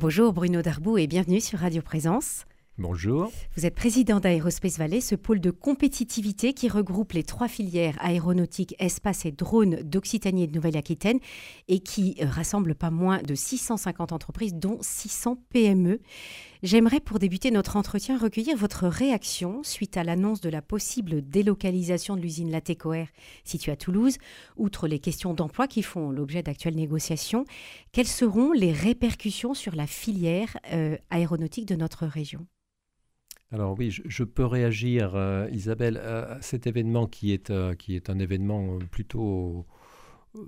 Bonjour Bruno Darbou et bienvenue sur Radio Présence. Bonjour. Vous êtes président d'Aerospace Valley, ce pôle de compétitivité qui regroupe les trois filières aéronautique, espace et drone d'Occitanie et de Nouvelle-Aquitaine et qui euh, rassemble pas moins de 650 entreprises, dont 600 PME. J'aimerais pour débuter notre entretien recueillir votre réaction suite à l'annonce de la possible délocalisation de l'usine Latécoère située à Toulouse. Outre les questions d'emploi qui font l'objet d'actuelles négociations, quelles seront les répercussions sur la filière euh, aéronautique de notre région? Alors oui, je, peux réagir, euh, Isabelle, à cet événement qui est, euh, qui est un événement plutôt, euh,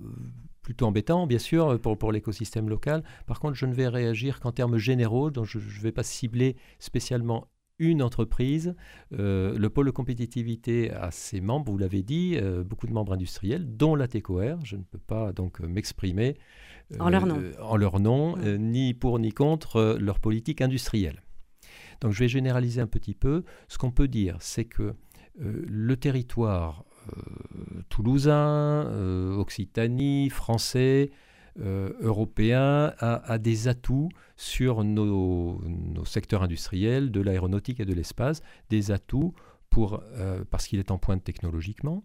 plutôt embêtant, bien sûr, pour, pour l'écosystème local. Par contre, je ne vais réagir qu'en termes généraux, donc je ne vais pas cibler spécialement une entreprise. le pôle de compétitivité a ses membres, vous l'avez dit, beaucoup de membres industriels, dont la TECOR. Je ne peux pas donc m'exprimer en leur nom, en leur nom ni pour ni contre leur politique industrielle. Donc je vais généraliser un petit peu. Ce qu'on peut dire, c'est que euh, le territoire euh, toulousain, euh, Occitanie, français, européen a, des atouts sur nos, secteurs industriels, de l'aéronautique et de l'espace, des atouts parce qu'il est en pointe technologiquement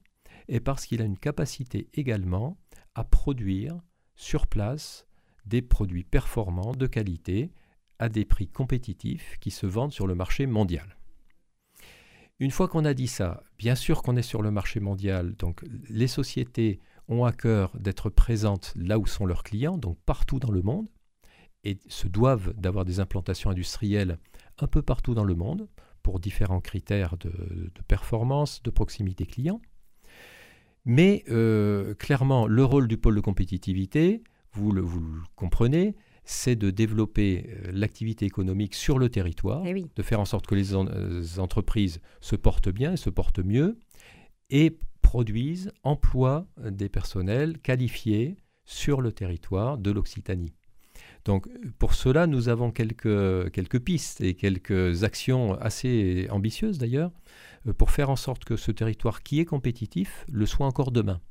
et parce qu'il a une capacité également à produire sur place des produits performants de qualité à des prix compétitifs qui se vendent sur le marché mondial. Une fois qu'on a dit ça, bien sûr qu'on est sur le marché mondial, donc les sociétés ont à cœur d'être présentes là où sont leurs clients, donc partout dans le monde, et se doivent d'avoir des implantations industrielles un peu partout dans le monde pour différents critères de, performance, de proximité client. Mais euh, clairement, le rôle du pôle de compétitivité, vous le comprenez, c'est de développer euh, l'activité économique sur le territoire, eh de faire en sorte que les, euh, entreprises se portent bien et se portent mieux, et produisent, emploient euh, des personnels qualifiés sur le territoire de l'Occitanie. Donc pour cela, nous avons quelques, quelques pistes et quelques actions assez ambitieuses d'ailleurs, pour faire en sorte que ce territoire qui est compétitif le soit encore demain.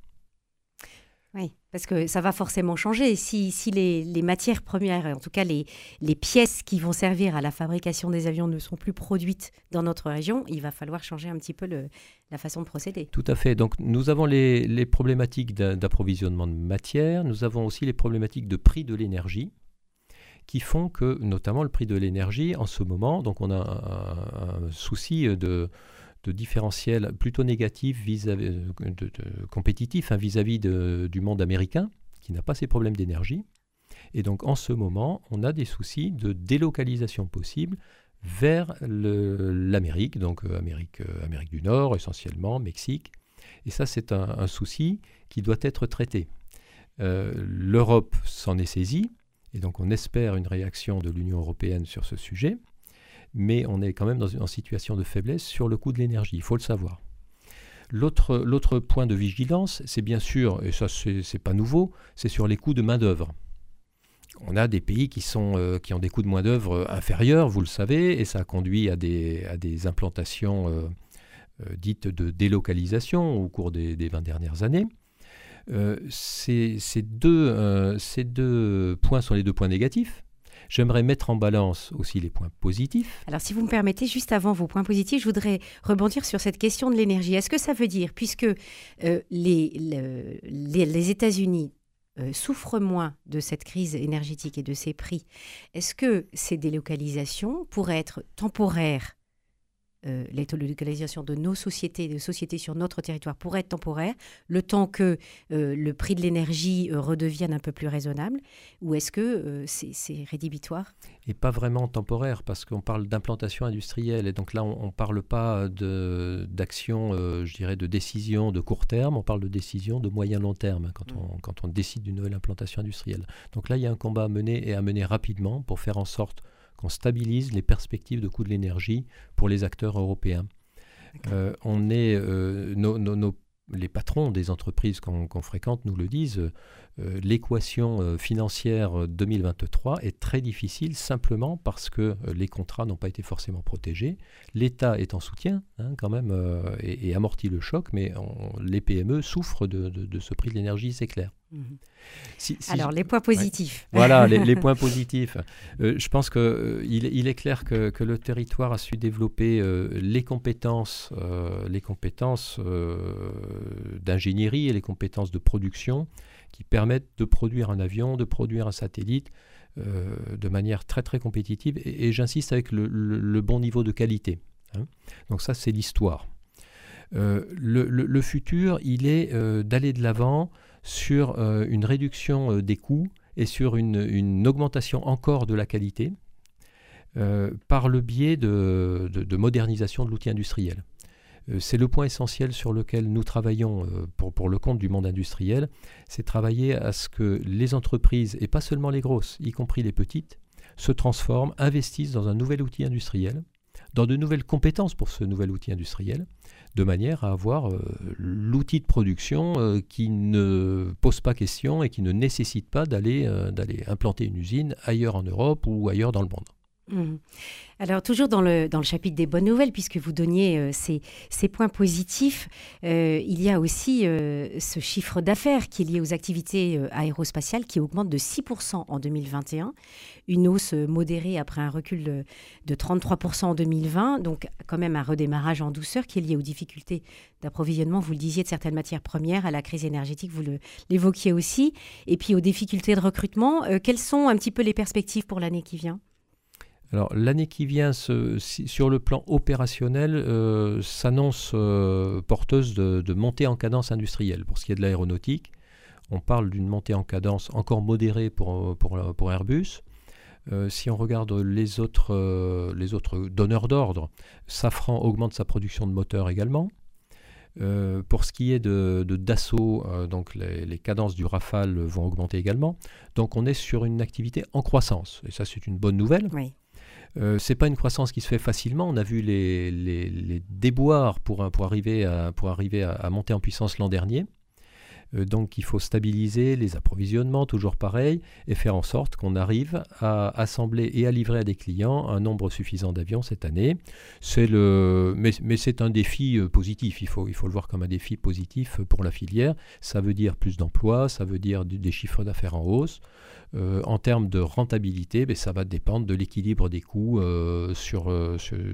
Oui, parce que ça va forcément changer. Si, les, matières premières, en tout cas les, pièces qui vont servir à la fabrication des avions ne sont plus produites dans notre région, il va falloir changer un petit peu la façon de procéder. Tout à fait. Donc nous avons les, problématiques d'approvisionnement de matières, nous avons aussi les problématiques de prix de l'énergie qui font que, notamment le prix de l'énergie, en ce moment, donc on a un souci de, de différentiel plutôt négatif vis-à-vis de, compétitif hein, vis-à-vis du monde américain qui n'a pas ces problèmes d'énergie. Et donc en ce moment, on a des soucis de délocalisation possible vers l'Amérique, donc euh, Amérique, euh, Amérique du Nord essentiellement, Mexique. Et ça, c'est un, souci qui doit être traité. Euh, L'Europe s'en est saisie, et donc on espère une réaction de l'Union européenne sur ce sujet mais on est quand même dans une situation de faiblesse sur le coût de l'énergie, il faut le savoir. L'autre point de vigilance, c'est bien sûr, et ça c'est pas nouveau, c'est sur les coûts de main-d'œuvre. On a des pays qui, euh, ont des coûts de main-d'œuvre inférieurs, vous le savez, et ça a conduit à des, implantations euh, euh, dites de délocalisation au cours des, des 20 dernières années. deux, ces deux points sont les deux points négatifs. J'aimerais mettre en balance aussi les points positifs. Alors si vous me permettez, juste avant vos points positifs, je voudrais rebondir sur cette question de l'énergie. Est-ce que ça veut dire, puisque euh, les, États-Unis euh, souffrent moins de cette crise énergétique et de ses prix, est-ce que ces délocalisations pourraient être temporaires euh, localisation de nos sociétés, de sociétés sur notre territoire pourrait être temporaire, le temps que euh, le prix de l'énergie euh, redevienne un peu plus raisonnable, ou est-ce que euh, c'est rédhibitoire? Et pas vraiment temporaire, parce qu'on parle d'implantation industrielle, et donc là, on ne parle pas d'action, je dirais, de décision de court terme, on parle de décision de moyen-long terme quand, mmh. on, quand on décide d'une nouvelle implantation industrielle. Donc là, il y a un combat à mener et à mener rapidement pour faire en sorte qu'on stabilise les perspectives de coût de l'énergie pour les acteurs européens. Euh, on est, euh, les patrons des entreprises qu'on fréquente nous le disent, euh, l'équation euh, financière 2023 est très difficile simplement parce que les contrats n'ont pas été forcément protégés. L'État est en soutien hein, quand même et, amortit le choc, mais les PME souffrent de, ce prix de l'énergie, c'est clair. Mhm. Alors, les points positifs. Voilà, les, points positifs. je pense qu'il il est clair que, que, le territoire a su développer les compétences, les compétences d'ingénierie et les compétences de production qui permettent de produire un avion, de produire un satellite euh, de manière très très compétitive et, j'insiste avec le, bon niveau de qualité. Hein. Donc ça c'est l'histoire. Euh, le, futur, il est euh, d'aller de l'avant sur une réduction des coûts et sur une, augmentation encore de la qualité par le biais de modernisation de l'outil industriel. Euh, c'est le point essentiel sur lequel nous travaillons euh, pour, le compte du monde industriel, c'est travailler à ce que les entreprises, et pas seulement les grosses, y compris les petites, se transforment, investissent dans un nouvel outil industriel, dans de nouvelles compétences pour ce nouvel outil industriel, de manière à avoir euh, l'outil de production qui ne pose pas question et qui ne nécessite pas d'aller implanter une usine ailleurs en Europe ou ailleurs dans le monde. Mmh. Alors, toujours dans le, dans le chapitre des bonnes nouvelles, puisque vous donniez euh, ces, ces, points positifs, euh, il y a aussi euh, ce chiffre d'affaires qui est lié aux activités aérospatiales qui augmente de 6% en 2021, une hausse modérée après un recul de, de 33% en 2020, donc quand même un redémarrage en douceur qui est lié aux difficultés d'approvisionnement, vous le disiez, de certaines matières premières, à la crise énergétique, vous l'évoquiez aussi, et puis aux difficultés de recrutement. quelles sont un petit peu les perspectives pour l'année qui vient? L'année qui vient, sur le plan opérationnel, euh, s'annonce euh, porteuse de, montée en cadence industrielle. Pour ce qui est de l'aéronautique, on parle d'une montée en cadence encore modérée pour, Airbus. Euh, si on regarde les autres, donneurs d'ordre, Safran augmente sa production de moteurs également. pour ce qui est de, Dassault, donc les, cadences du Rafale vont augmenter également. Donc on est sur une activité en croissance. Et ça, c'est une bonne nouvelle. Euh, c'est pas une croissance qui se fait facilement. On a vu les, les, déboires pour, pour, arriver, à, pour arriver à, monter en puissance l'an dernier. Euh, donc il faut stabiliser les approvisionnements, toujours pareil, et faire en sorte qu'on arrive à assembler et à livrer à des clients un nombre suffisant d'avions cette année. Mais, c'est un défi euh, positif. Il faut, le voir comme un défi positif pour la filière. Ça veut dire plus d'emplois, ça veut dire des chiffres d'affaires en hausse. Euh, en termes de rentabilité, ben, ça va dépendre de l'équilibre des coûts,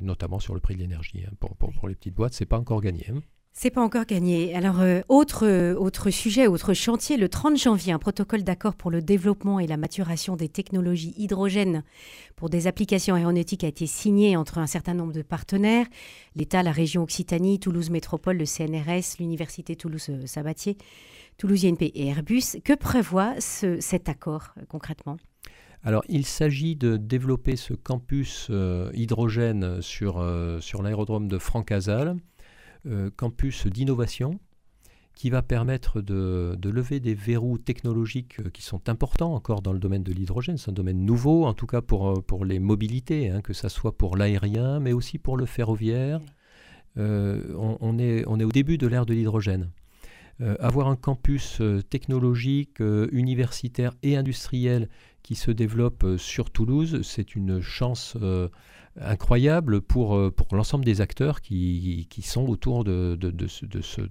notamment sur le prix de l'énergie. Hein. Pour, pour, les petites boîtes, c'est pas encore gagné. Hein. C'est pas encore gagné. Alors, euh, autre, euh, autre sujet, autre chantier, le 30 janvier, un protocole d'accord pour le développement et la maturation des technologies hydrogènes pour des applications aéronautiques a été signé entre un certain nombre de partenaires, l'État, la région Occitanie, Toulouse Métropole, le CNRS, l'Université Toulouse-Sabatier, Toulouse INP et Airbus. Que prévoit cet accord concrètement? Alors, il s'agit de développer ce campus hydrogène sur, sur l'aérodrome de Francazal euh, campus d'innovation qui va permettre de, lever des verrous technologiques euh, qui sont importants encore dans le domaine de l'hydrogène. C'est un domaine nouveau, en tout cas pour, euh, pour les mobilités, hein, que ce soit pour l'aérien, mais aussi pour le ferroviaire. on, est, on est au début de l'ère de l'hydrogène. Avoir un campus technologique, universitaire et industriel qui se développe sur Toulouse, c'est une chance incroyable pour, euh, l'ensemble des acteurs qui, sont autour de,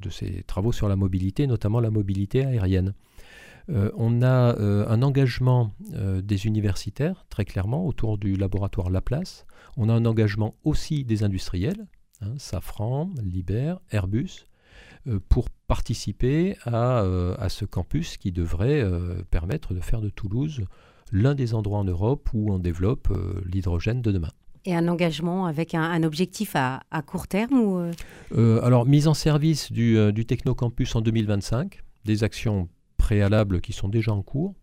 ces travaux sur la mobilité, notamment la mobilité aérienne. Euh, on a euh, un engagement des universitaires, très clairement, autour du laboratoire Laplace. On a un engagement aussi des industriels, hein, Safran, Liber, Airbus, pour participer à, à, ce campus qui devrait permettre de faire de Toulouse l'un des endroits en Europe où on développe l'hydrogène de demain. Et un engagement avec un, objectif à, court terme ou euh? Euh, Alors, mise en service du, euh, du Technocampus en 2025, des actions préalables qui sont déjà en cours.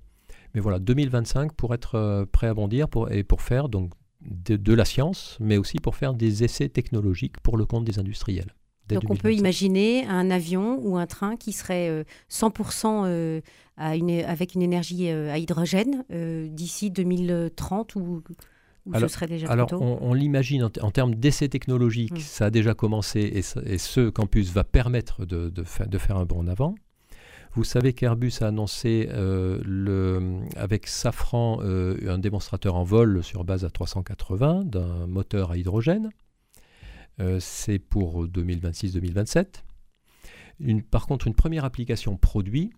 Mais voilà, 2025 pour être prêt à bondir pour, et pour faire donc de, la science, mais aussi pour faire des essais technologiques pour le compte des industriels. Donc on peut imaginer un avion ou un train qui serait 100% à une, avec une énergie à hydrogène d'ici 2030 ou alors, alors on, l'imagine en, termes d'essais technologiques, hmm. ça a déjà commencé et, ce campus va permettre de, faire un bond en avant. Vous savez qu'Airbus a annoncé le, avec Safran un démonstrateur en vol sur base à 380 d'un moteur à hydrogène. C'est pour 2026-2027. par contre, une première application produit,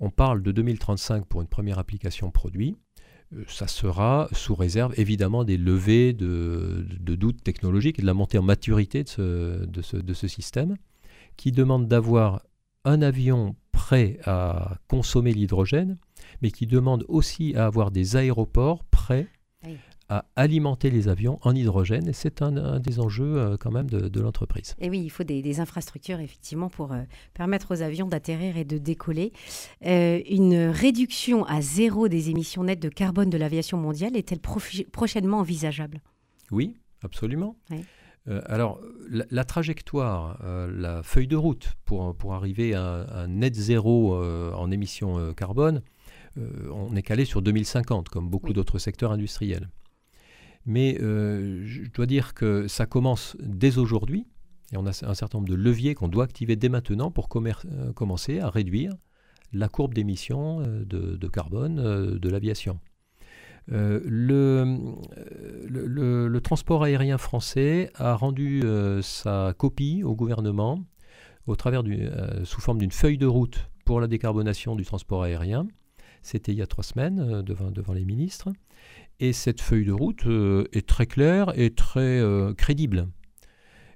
on parle de 2035 pour une première application produit. Euh, ça sera sous réserve évidemment des levées de, doutes technologiques et de la montée en maturité de ce, de ce système, qui demande d'avoir un avion prêt à consommer l'hydrogène, mais qui demande aussi à avoir des aéroports prêts à alimenter les avions en hydrogène et c'est un, des enjeux euh, quand même de, l'entreprise. Et oui, il faut des, infrastructures effectivement pour euh, permettre aux avions d'atterrir et de décoller. Euh, une réduction à zéro des émissions nettes de carbone de l'aviation mondiale est-elle prochainement envisageable? Oui, absolument. alors, la, trajectoire, la feuille de route pour, pour arriver à un net zéro en émissions carbone, on est calé sur 2050, comme beaucoup d'autres secteurs industriels. Mais euh, je dois dire que ça commence dès aujourd'hui, et on a un certain nombre de leviers qu'on doit activer dès maintenant pour euh, commencer à réduire la courbe d'émissions euh, de, carbone de l'aviation. Le, le, transport aérien français a rendu sa copie au gouvernement au travers du, sous forme d'une feuille de route pour la décarbonation du transport aérien. C'était il y a trois semaines devant, devant les ministres. Et cette feuille de route euh, est très claire et très euh, crédible.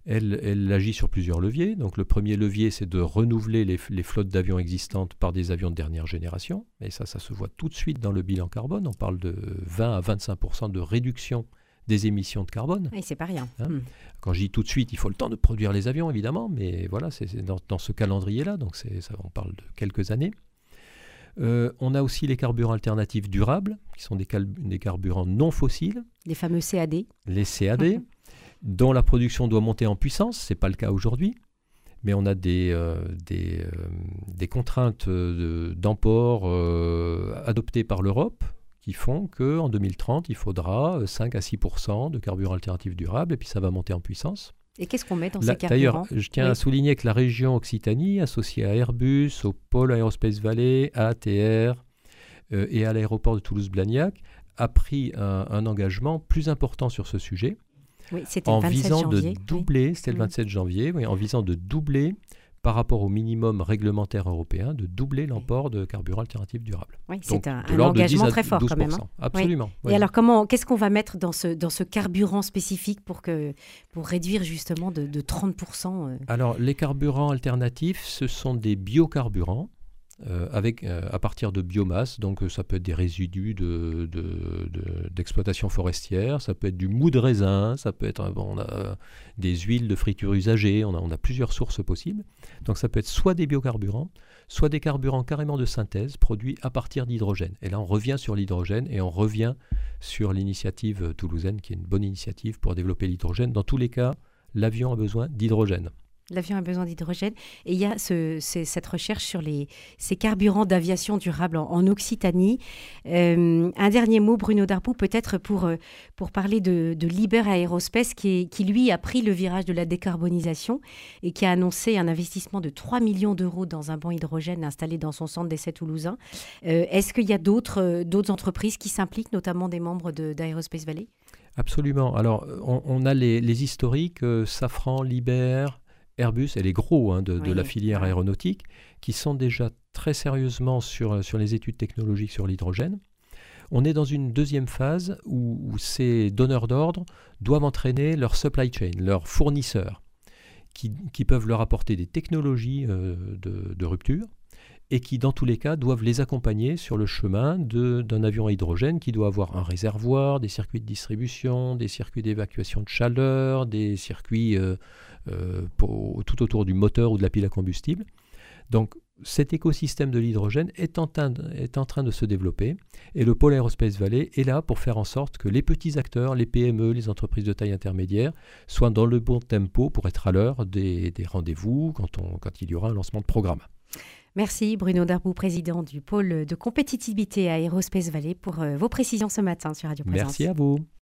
Elle, agit sur plusieurs leviers. Donc le premier levier, c'est de renouveler les, flottes d'avions existantes par des avions de dernière génération. Et ça, ça se voit tout de suite dans le bilan carbone. On parle de 20 à 25% de réduction des émissions de carbone. Et c'est pas rien. Hein hmm. Quand je dis tout de suite, il faut le temps de produire les avions, évidemment, mais voilà, c'est dans, dans, ce calendrier-là, donc ça, on parle de quelques années. Euh, on a aussi les carburants alternatifs durables, qui sont des, carburants non fossiles. Les fameux CAD. Les CAD, mhm. dont la production doit monter en puissance. Ce n'est pas le cas aujourd'hui. Mais on a des, euh, des, euh, des, contraintes d'emport adoptées par l'Europe qui font qu'en 2030, il faudra 5 à 6% de carburants alternatifs durables, et puis ça va monter en puissance. Et qu'est-ce qu'on met dans ces carburants D'ailleurs, je tiens à souligner que la région Occitanie, associée à Airbus, au pôle Aerospace Valley, à ATR euh, et à l'aéroport de Toulouse-Blagnac, a pris un, engagement plus important sur ce sujet. Oui, en visant de doubler, c'était le 27 mm. janvier, oui, en visant de doubler par rapport au minimum réglementaire européen, de doubler l'emport de carburants alternatifs durables. Oui, c'est un, engagement très fort quand même. Hein. Absolument. Et alors, comment, qu'est-ce qu'on va mettre dans ce, dans ce carburant spécifique pour, que, pour réduire justement de, de 30% euh? Alors, les carburants alternatifs, ce sont des biocarburants euh, avec, euh, à partir de biomasse. Donc, euh, ça peut être des résidus d'exploitation de, forestière, ça peut être du mou de raisin, ça peut être des huiles de friture usagées, on a, on a, plusieurs sources possibles. Donc, ça peut être soit des biocarburants, soit des carburants carrément de synthèse produits à partir d'hydrogène. Et là, on revient sur l'hydrogène et on revient sur l'initiative toulousaine, qui est une bonne initiative pour développer l'hydrogène. Dans tous les cas, l'avion a besoin d'hydrogène. L'avion a besoin d'hydrogène. Et il y a cette recherche sur ces carburants d'aviation durable en, Occitanie. Euh, un dernier mot, Bruno Darboux, peut-être pour, euh, pour parler de, Liber Aerospace, qui, lui a pris le virage de la décarbonisation et qui a annoncé un investissement de 3 millions d'euros dans un banc hydrogène installé dans son centre d'essai toulousain. Euh, est-ce qu'il y a d'autres d'autres entreprises qui s'impliquent, notamment des membres d'Aerospace Valley? Absolument. Alors, on, a les historiques, Safran, Liber, Airbus et les gros hein, de, la filière aéronautique, qui sont déjà très sérieusement sur, sur les études technologiques sur l'hydrogène. On est dans une deuxième phase où, ces donneurs d'ordre doivent entraîner leur supply chain, leurs fournisseurs, qui, peuvent leur apporter des technologies euh, de, rupture et qui, dans tous les cas, doivent les accompagner sur le chemin d'un avion à hydrogène qui doit avoir un réservoir, des circuits de distribution, des circuits d'évacuation de chaleur, des circuits euh, euh, tout autour du moteur ou de la pile à combustible. Donc cet écosystème de l'hydrogène est, en train de, se développer et le pôle Aerospace Valley est là pour faire en sorte que les petits acteurs, les PME, les entreprises de taille intermédiaire soient dans le bon tempo pour être à l'heure des, rendez-vous quand il y aura un lancement de programme. Merci Bruno Darbou, président du pôle de compétitivité à Aerospace Valley, pour euh, vos précisions ce matin sur Radio Présence. Merci à vous.